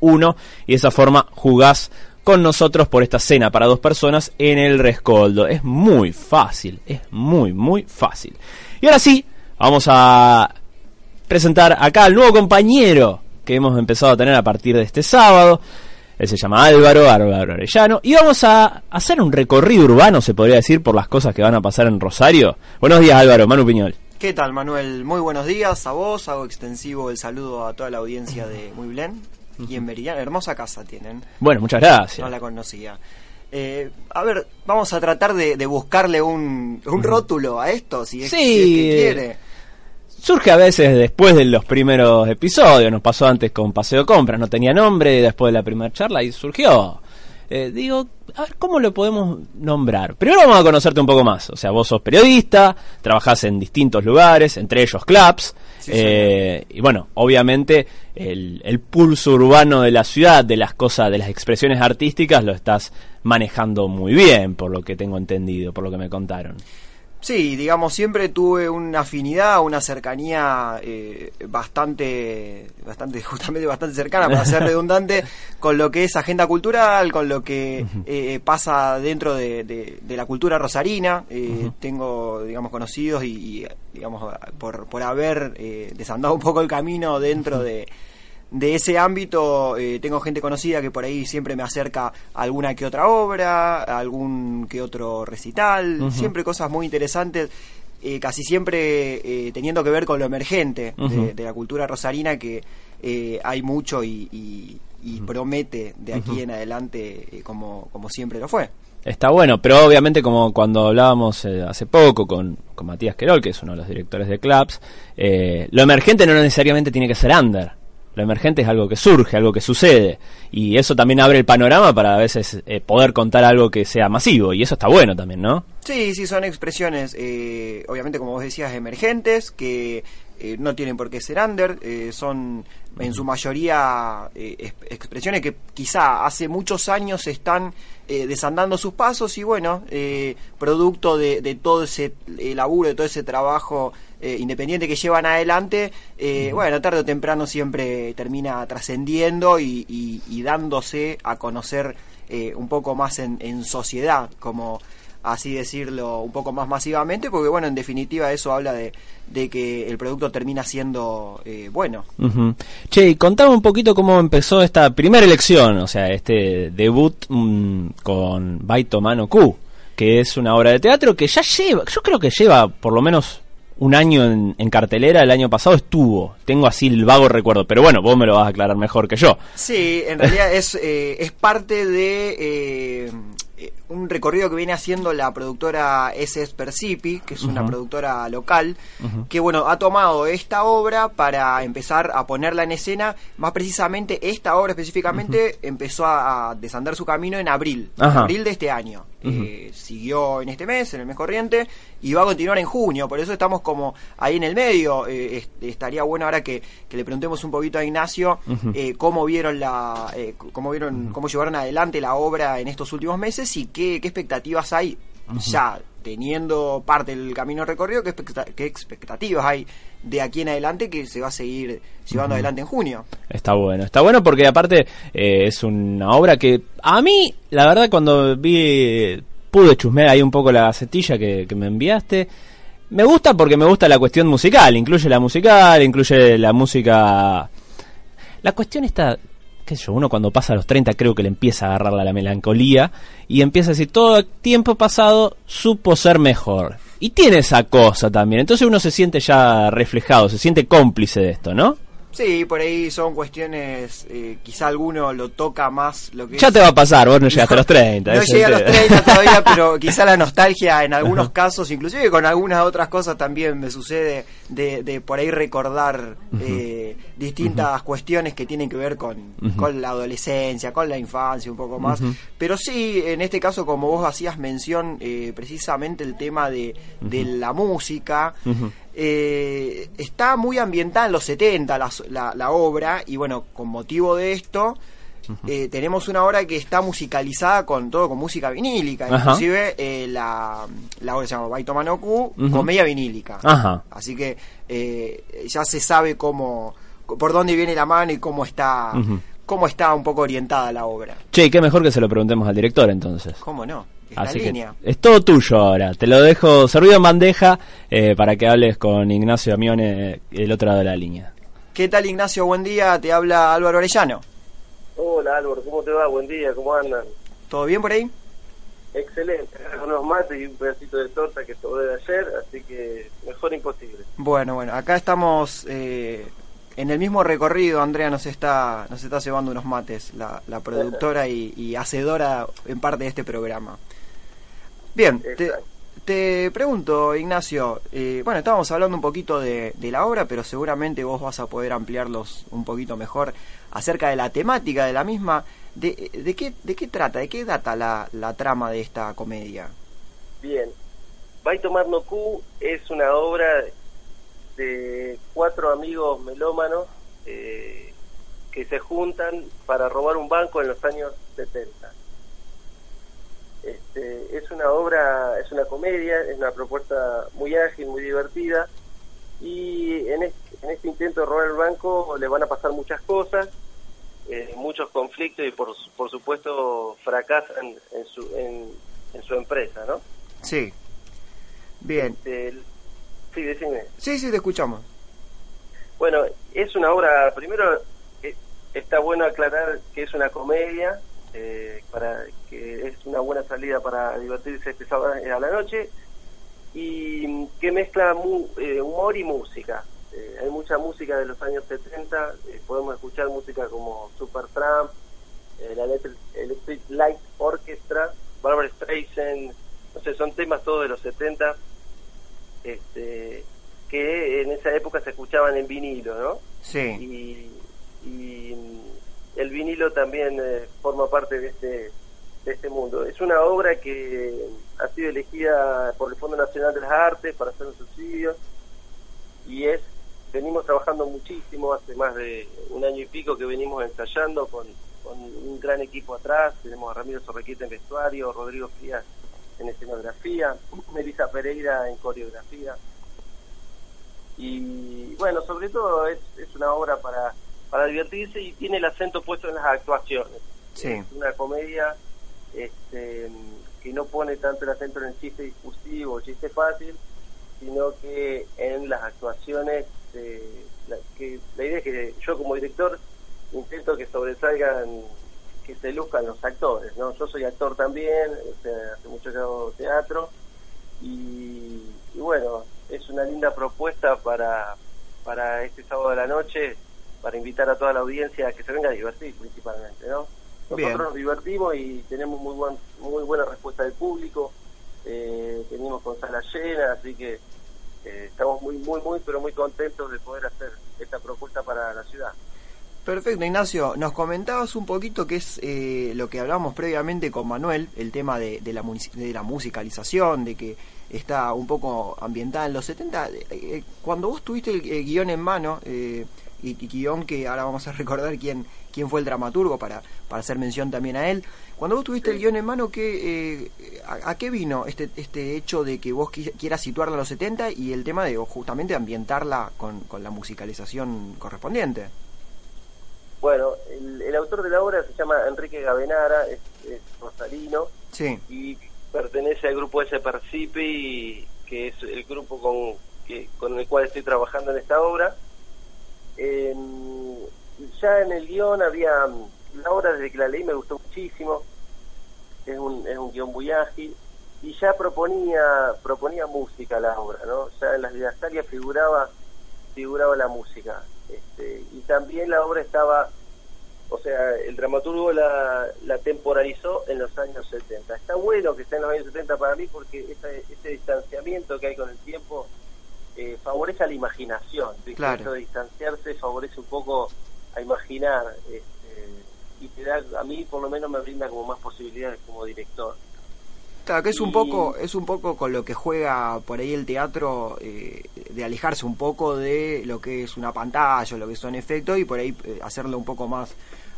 Uno y de esa forma jugás con nosotros por esta cena para dos personas en el Rescoldo. Es muy fácil, es muy, muy fácil. Y ahora sí, vamos a presentar acá al nuevo compañero que hemos empezado a tener a partir de este sábado. Él se llama Álvaro, Álvaro Arellano. Y vamos a hacer un recorrido urbano, se podría decir, por las cosas que van a pasar en Rosario. Buenos días, Álvaro. Manu Piñol. ¿Qué tal, Manuel? Muy buenos días a vos. Hago extensivo el saludo a toda la audiencia de Muy Blen y en Meridiano. Hermosa casa tienen. Bueno, muchas gracias. No la conocía. Eh, a ver, vamos a tratar de, de buscarle un, un rótulo a esto, si es, Sí. si es que quiere. Surge a veces después de los primeros episodios, nos pasó antes con Paseo Compras, no tenía nombre, después de la primera charla y surgió. Eh, digo, a ver, ¿cómo lo podemos nombrar? Primero vamos a conocerte un poco más. O sea, vos sos periodista, trabajás en distintos lugares, entre ellos clubs. Eh, y bueno, obviamente el, el pulso urbano de la ciudad, de las cosas, de las expresiones artísticas, lo estás manejando muy bien, por lo que tengo entendido, por lo que me contaron. Sí, digamos, siempre tuve una afinidad, una cercanía eh, bastante, bastante, justamente bastante cercana, para ser redundante, con lo que es agenda cultural, con lo que eh, pasa dentro de, de- de la cultura rosarina. Eh, Tengo, digamos, conocidos y, y, digamos, por, por haber eh, desandado un poco el camino dentro de de ese ámbito eh, tengo gente conocida que por ahí siempre me acerca a alguna que otra obra, a algún que otro recital, siempre cosas muy interesantes, eh, casi siempre eh, teniendo que ver con lo emergente de- la cultura rosarina que eh, hay mucho y, y- y promete de aquí en adelante eh, como, como siempre lo fue. Está bueno, pero obviamente como cuando hablábamos eh, hace poco con, con Matías Querol, que es uno de los directores de clubs, eh, lo emergente no necesariamente tiene que ser under. Lo emergente es algo que surge, algo que sucede. Y eso también abre el panorama para a veces eh, poder contar algo que sea masivo. Y eso está bueno también, ¿no? Sí, sí, son expresiones, eh, obviamente como vos decías, emergentes, que eh, no tienen por qué ser under, eh, son en su mayoría eh, es- expresiones que quizá hace muchos años están eh, desandando sus pasos y bueno, eh, producto de, de todo ese laburo, de todo ese trabajo independiente que llevan adelante, bueno, tarde o temprano siempre termina trascendiendo y, y- y dándose a conocer eh, un poco más en, en sociedad, como así decirlo, un poco más masivamente, porque bueno, en definitiva eso habla de, de que el producto termina siendo eh, bueno. Che, y contame un poquito cómo empezó esta primera elección, o sea, este debut mm, con Baito Mano Q, que es una obra de teatro que ya lleva, yo creo que lleva por lo menos un año en, en cartelera, el año pasado estuvo, tengo así el vago recuerdo, pero bueno, vos me lo vas a aclarar mejor que yo. Sí, en realidad es, eh, es parte de eh, un recorrido que viene haciendo la productora SS Percipi, que es una productora local, que bueno, ha tomado esta obra para empezar a ponerla en escena. Más precisamente, esta obra específicamente empezó a, a desandar su camino en abril, en abril de este año. Eh, siguió en este mes, en el mes corriente, y va a continuar en junio. Por eso estamos como ahí en el medio. Eh, est- estaría bueno ahora que, que le preguntemos un poquito a Ignacio eh, cómo vieron la, eh, cómo vieron, cómo llevaron adelante la obra en estos últimos meses y qué, qué expectativas hay ya teniendo parte del camino recorrido, qué, expecta- qué expectativas hay de aquí en adelante que se va a seguir llevando adelante en junio. Está bueno, está bueno porque aparte eh, es una obra que a mí, la verdad, cuando vi, pude chusmear ahí un poco la gacetilla que, que me enviaste, me gusta porque me gusta la cuestión musical, incluye la musical, incluye la música... La cuestión está, qué yo, uno cuando pasa a los 30 creo que le empieza a agarrar la, la melancolía y empieza a decir, todo tiempo pasado supo ser mejor. Y tiene esa cosa también, entonces uno se siente ya reflejado, se siente cómplice de esto, ¿no? Sí, por ahí son cuestiones, eh, quizá alguno lo toca más lo que Ya es- te va a pasar, vos no llegaste a los 30. No llegué a los es el- 30 todavía, pero quizá la nostalgia en algunos casos, inclusive con algunas otras cosas también me sucede de, de por ahí recordar eh, eh, distintas cuestiones que tienen que ver con, con, la adolescencia, con la infancia, un poco más. Pero sí, en este caso, como vos hacías mención, eh, precisamente el tema de, de la música. Eh, está muy ambientada en los 70 la, la, obra y bueno, con motivo de esto eh, tenemos una obra que está musicalizada con todo con música vinílica, inclusive eh, la, la obra se llama Baito Manoku, comedia vinílica. Así que eh, ya se sabe cómo por dónde viene la mano y cómo está cómo está un poco orientada la obra. Che, qué mejor que se lo preguntemos al director entonces. ¿Cómo no? Así que es todo tuyo ahora. Te lo dejo servido en bandeja para que hables con Ignacio Amione, el otro lado de la línea. ¿Qué tal Ignacio? Buen día, te habla Álvaro Orellano. Hola Álvaro, ¿cómo te va? Buen día, ¿cómo andan? ¿Todo bien por ahí? Excelente, unos mates y un pedacito de torta que sobré de ayer, así que mejor imposible. Bueno, bueno, acá estamos eh, en el mismo recorrido, Andrea nos está nos está llevando unos mates, la, la productora y, hacedora en parte de este programa. Bien, te, te, pregunto, Ignacio, eh, bueno, estábamos hablando un poquito de, de la obra, pero seguramente vos vas a poder ampliarlos un poquito mejor acerca de la temática de la misma. ¿De, de, qué, de qué trata? ¿De qué data la, la trama de esta comedia? Bien. Baito no Q es una obra de cuatro amigos melómanos eh, que se juntan para robar un banco en los años 70. Este, es una obra, es una comedia, es una propuesta muy ágil, muy divertida y en este, en este intento de robar el banco le van a pasar muchas cosas eh, muchos conflictos y por, por supuesto fracasan en su, en, su empresa, ¿no? Sí. Bien. Este, sí, decime. Sí, sí, te escuchamos. Bueno, es una obra, primero eh, está bueno aclarar que es una comedia, eh, para que es una buena salida para divertirse este sábado a la noche y que mezcla humor y música. Eh, hay mucha música de los años 70, eh, podemos escuchar música como Supertramp, eh, la Electric Light Orchestra, Barbara Streisand, no sé, son temas todos de los 70 este, que en esa época se escuchaban en vinilo, ¿no? Sí. Y, el vinilo también forma parte de este de este mundo. Es una obra que ha sido elegida por el Fondo Nacional de las Artes para hacer un subsidio y es venimos trabajando muchísimo, hace más de un año y pico que venimos ensayando con, un gran equipo atrás, tenemos a Ramiro Sorrequita en vestuario, Rodrigo Frías en escenografía, Melissa Pereira en coreografía. Y bueno, sobre todo es una obra para, para divertirse y tiene el acento puesto en las actuaciones. Sí. Es una comedia este, que no pone tanto el acento en el chiste discursivo, chiste fácil, sino que en las actuaciones este, la, que la idea es que yo como director intento que sobresalgan, que se luzcan los actores, ¿no? Yo soy actor también, hace mucho que hago teatro y, bueno, es una linda propuesta para, para este sábado de la noche, para invitar a toda la audiencia a que se venga a divertir principalmente, ¿no? Nosotros nos divertimos y tenemos muy buen, muy buena respuesta del público, eh, venimos con sala llena, así que eh, estamos muy, muy, muy, pero muy contentos de poder hacer esta propuesta para la ciudad. Perfecto, Ignacio. Nos comentabas un poquito qué es eh, lo que hablábamos previamente con Manuel, el tema de, de, la, de la musicalización, de que está un poco ambientada en los 70. Eh, cuando vos tuviste el, guion en mano, y, y, guion que ahora vamos a recordar quién, quién fue el dramaturgo para, para hacer mención también a él, cuando vos tuviste el guion en mano, ¿qué, eh, a, qué vino este, este hecho de que vos quieras situarla a los 70 y el tema de justamente ambientarla con, con la musicalización correspondiente? Bueno, el, autor de la obra se llama Enrique Gavenara, es, rosalino sí. y pertenece al grupo S Percipi, que es el grupo con, que, con el cual estoy trabajando en esta obra. Ya en el guion había la obra desde que la leí me gustó muchísimo, es un, es un guion muy ágil, y ya proponía proponía música la obra, ¿no? Ya en las didascalias figuraba, figuraba la música. Este, y también la obra estaba, o sea, el dramaturgo la, la temporalizó en los años 70. Está bueno que esté en los años 70 para mí porque ese, ese distanciamiento que hay con el tiempo eh, favorece a la imaginación. Claro. Esto de distanciarse favorece un poco a imaginar este, y te da, a mí por lo menos me brinda como más posibilidades como director. Claro, que es un poco es un poco con lo que juega por ahí el teatro eh, de alejarse un poco de lo que es una pantalla, lo que son efectos y por ahí eh, hacerlo un poco más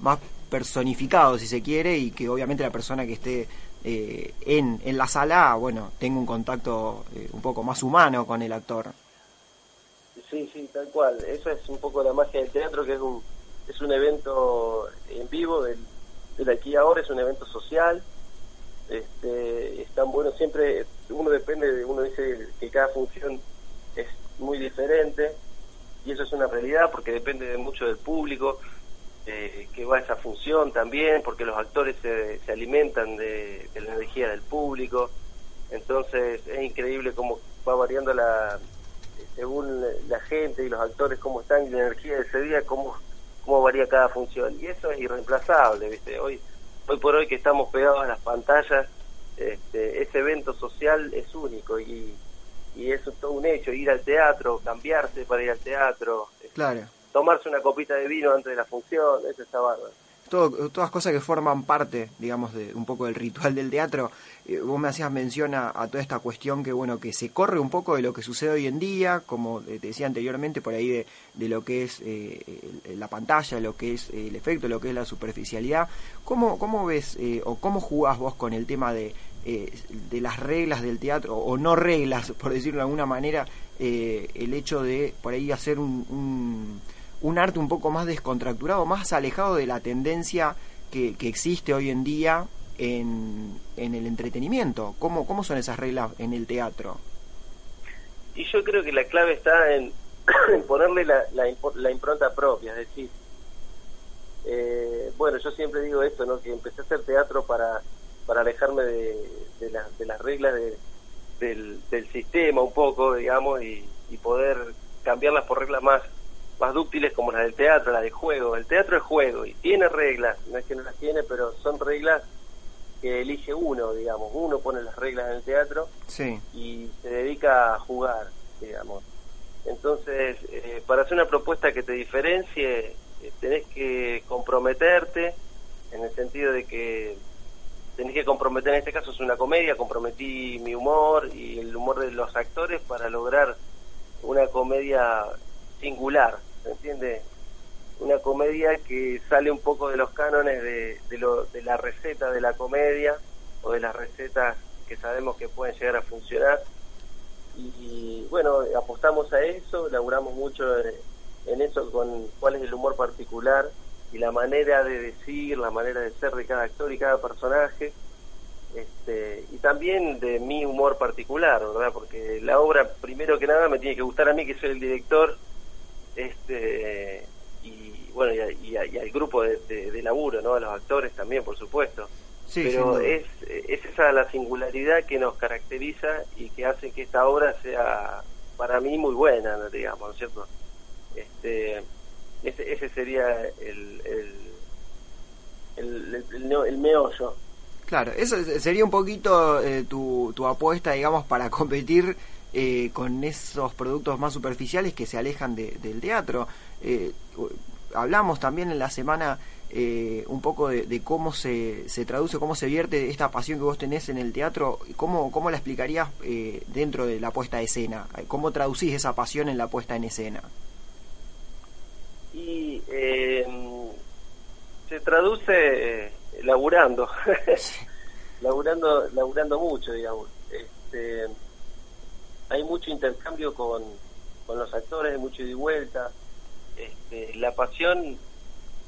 más personificado si se quiere y que obviamente la persona que esté eh, en, en la sala, bueno, tenga un contacto eh, un poco más humano con el actor. Sí, sí, tal cual. Eso es un poco la magia del teatro, que es un, es un evento en vivo del, del aquí y ahora, es un evento social. Este, es tan bueno, siempre uno depende, de uno dice que cada función es muy diferente y eso es una realidad porque depende de mucho del público eh, que va esa función también, porque los actores se, se alimentan de, de la energía del público. Entonces es increíble cómo va variando la, según la gente y los actores cómo están y la energía de ese día, cómo, cómo varía cada función. Y eso es irreemplazable, ¿viste? Hoy, hoy por hoy que estamos pegados a las pantallas, este, ese evento social es único y, y eso es todo un hecho. Ir al teatro, cambiarse para ir al teatro, Claro. Tomarse una copita de vino antes de la función, eso está bárbaro. todo, todas cosas que forman parte, digamos, de un poco del ritual del teatro. Eh, vos me hacías mención a, toda esta cuestión que, bueno, que se corre un poco de lo que sucede hoy en día, como te decía anteriormente, por ahí de, de lo que es eh, la pantalla, lo que es el efecto, lo que es la superficialidad. ¿Cómo, cómo ves eh, o cómo jugás vos con el tema de, eh, de las reglas del teatro, o no reglas, por decirlo de alguna manera, el hecho de por ahí hacer un, un arte un poco más descontracturado, más alejado de la tendencia que, que existe hoy en día en, en el entretenimiento. ¿Cómo, ¿Cómo son esas reglas en el teatro? Y yo creo que la clave está en, ponerle la, la, la impronta propia, es decir, eh, bueno, yo siempre digo esto, ¿no? que empecé a hacer teatro para, para alejarme de, la- de las reglas de- del, del sistema un poco, digamos, y, y poder cambiarlas por reglas más, más dúctiles como las del teatro, las de juego. El teatro es juego y tiene reglas, no es que no las tiene, pero son reglas que elige uno, digamos, uno pone las reglas en el teatro Sí, y se dedica a jugar, digamos. Entonces, eh, para hacer una propuesta que te diferencie, eh, tenés que comprometerte, en el sentido de que tenés que comprometer, en este caso es una comedia, comprometí mi humor y el humor de los actores para lograr una comedia singular, ¿se entiende? Una comedia que sale un poco de los cánones de, de, lo, de la receta de la comedia o de las recetas que sabemos que pueden llegar a funcionar. Y bueno, apostamos a eso, laburamos mucho en eso con cuál es el humor particular y la manera de decir, la manera de ser de cada actor y cada personaje. Este, y también de mi humor particular, ¿verdad? Porque la obra, primero que nada, me tiene que gustar a mí, que soy el director, este y bueno, y, y y al grupo de, de- de laburo, ¿no? A los actores también, por supuesto. sí, Pero es, es esa la singularidad que nos caracteriza y que hace que esta obra sea, para mí, muy buena, digamos, ¿no es cierto? Este, ese, ese sería el, el, el, el, el meollo. Claro, eso es- sería un poquito eh, tu, tu apuesta, digamos, para competir eh, con esos productos más superficiales que se alejan de- del teatro. Eh, hablamos también en la semana eh, un poco de, de cómo se, se traduce, cómo se vierte esta pasión que vos tenés en el teatro, cómo, cómo la explicarías eh, dentro de la puesta a escena, cómo traducís esa pasión en la puesta en escena. Y eh, se traduce eh, laburando, laburando, laburando mucho, digamos. Este, hay mucho intercambio con, con los actores, hay mucho ida y vuelta. Este, la pasión,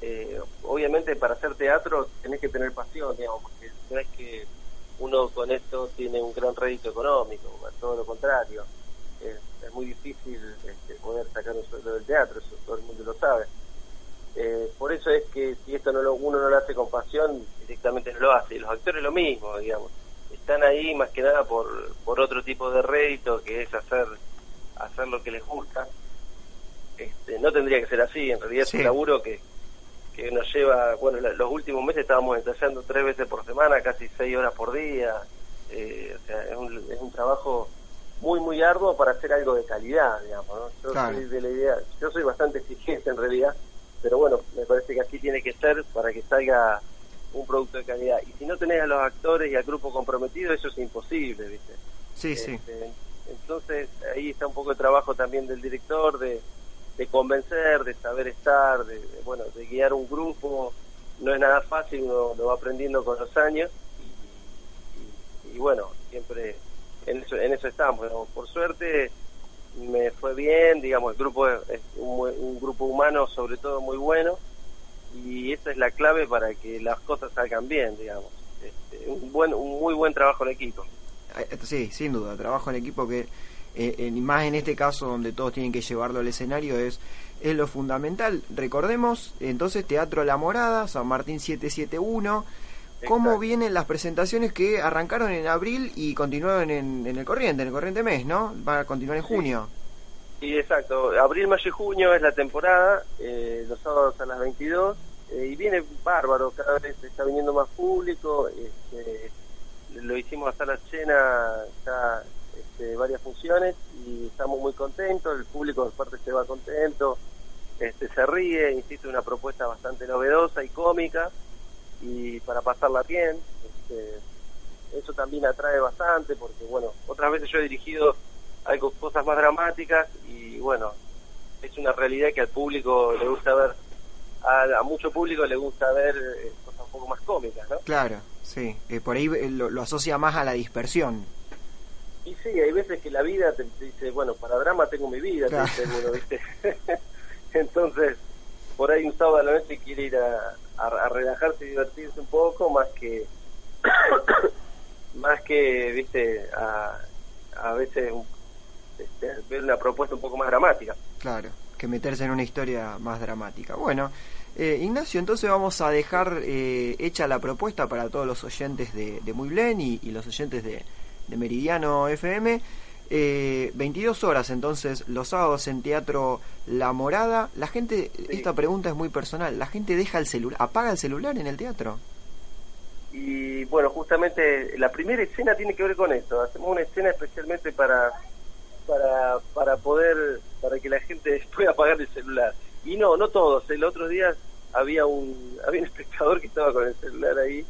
eh, obviamente para hacer teatro tenés que tener pasión, digamos, porque no es que uno con esto tiene un gran rédito económico, todo lo contrario. Es, es muy difícil este, poder sacar un sueldo del teatro, eso todo el mundo lo sabe. Eh, por eso es que si esto no lo, uno no lo hace con pasión, directamente no lo hace. Y los actores lo mismo, digamos. Están ahí más que nada por, por otro tipo de rédito, que es hacer, hacer lo que les gusta. Este, no tendría que ser así, en realidad Sí. es un laburo que, que nos lleva, bueno, la- los últimos meses estábamos ensayando tres veces por semana, casi seis horas por día. Eh, o sea, es un, es un trabajo muy, muy arduo para hacer algo de calidad, digamos. ¿no? Yo soy de la idea, yo soy bastante exigente en realidad, pero bueno, me parece que así tiene que ser para que salga un producto de calidad. Y si no tenés a los actores y al grupo comprometido, eso es imposible, ¿viste? Sí, sí. Este, entonces ahí está un poco el trabajo también del director de, de convencer, de saber estar, de, bueno, de guiar un grupo. No es nada fácil, uno lo va aprendiendo con los años y, y bueno, siempre en eso, en eso estamos. Por suerte me fue bien, digamos, el grupo es un, grupo humano sobre todo muy bueno y esa es la clave para que las cosas salgan bien, digamos. Este, un, buen, un muy buen trabajo en equipo. Eh, sí, sin duda, trabajo en equipo que eh, en, más en este caso donde todos tienen que llevarlo al escenario es, es lo fundamental. Recordemos, entonces Teatro La Morada, San Martín 771, cómo vienen las presentaciones que arrancaron en abril y continuaron en, el corriente, en el corriente mes, ¿no? Va a continuar en junio. Sí, exacto. Abril, mayo y junio es la temporada, eh, los sábados a las 22, eh, y viene bárbaro, cada vez está viniendo más público, este, lo hicimos hasta la cena ya este, varias funciones y estamos muy contentos, el público de parte se va contento, este, se ríe, insisto, una propuesta bastante novedosa y cómica, y para pasarla bien. Este, eso también atrae bastante porque, bueno, otras veces yo he dirigido algo, cosas más dramáticas y, bueno, es una realidad que al público le gusta ver, a, mucho público le gusta ver eh, cosas un poco más cómicas, ¿no? Claro, sí, eh, por ahí eh, lo, asocia más a la dispersión. Y sí, hay veces que la vida te, dice, bueno, para drama tengo mi vida, ¿viste? Entonces, por ahí un sábado a la noche quiere ir a, a, relajarse y divertirse un poco más que más que viste a, a veces este, ver una propuesta un poco más dramática claro que meterse en una historia más dramática bueno eh, Ignacio, entonces vamos a dejar eh, hecha la propuesta para todos los oyentes de, de Muy Blen y, los oyentes de, de Meridiano FM eh, 22 horas entonces los sábados en Teatro La Morada. La gente, esta pregunta es muy personal, ¿la gente deja el celular, apaga el celular en el teatro? Y bueno, justamente la primera escena tiene que ver con esto. Hacemos una escena especialmente para, para, para poder, para que la gente pueda apagar el celular. Y no, no todos. El otro día había un, había un espectador que estaba con el celular ahí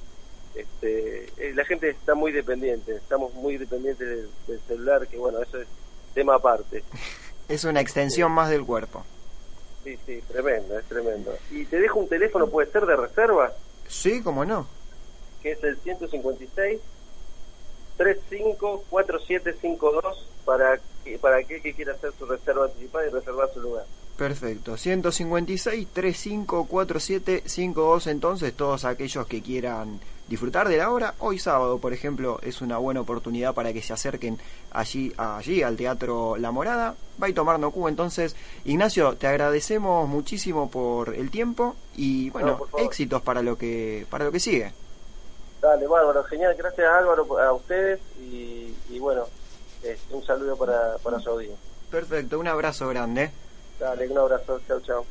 este, eh, la gente está muy dependiente, estamos muy dependientes del, celular, que bueno, eso es tema aparte. es una extensión más del cuerpo. Sí, sí, tremendo, es tremendo. ¿Y te dejo un teléfono, puede ser de reserva? Sí, cómo no. Que es el 156 354752 para, para aquel que quiera hacer su reserva anticipada y reservar su lugar. Perfecto, 156 354752 entonces todos aquellos que quieran disfrutar de la obra. Hoy sábado, por ejemplo, es una buena oportunidad para que se acerquen allí, allí al Teatro La Morada. Va a tomar Nocu. Entonces, Ignacio, te agradecemos muchísimo por el tiempo y bueno, éxitos para lo que para lo que sigue. Dale, bárbaro, genial. Gracias Álvaro, a ustedes y, bueno, este, un saludo para, para su audiencia. Perfecto, un abrazo grande. Dale, un abrazo. Chao, chao.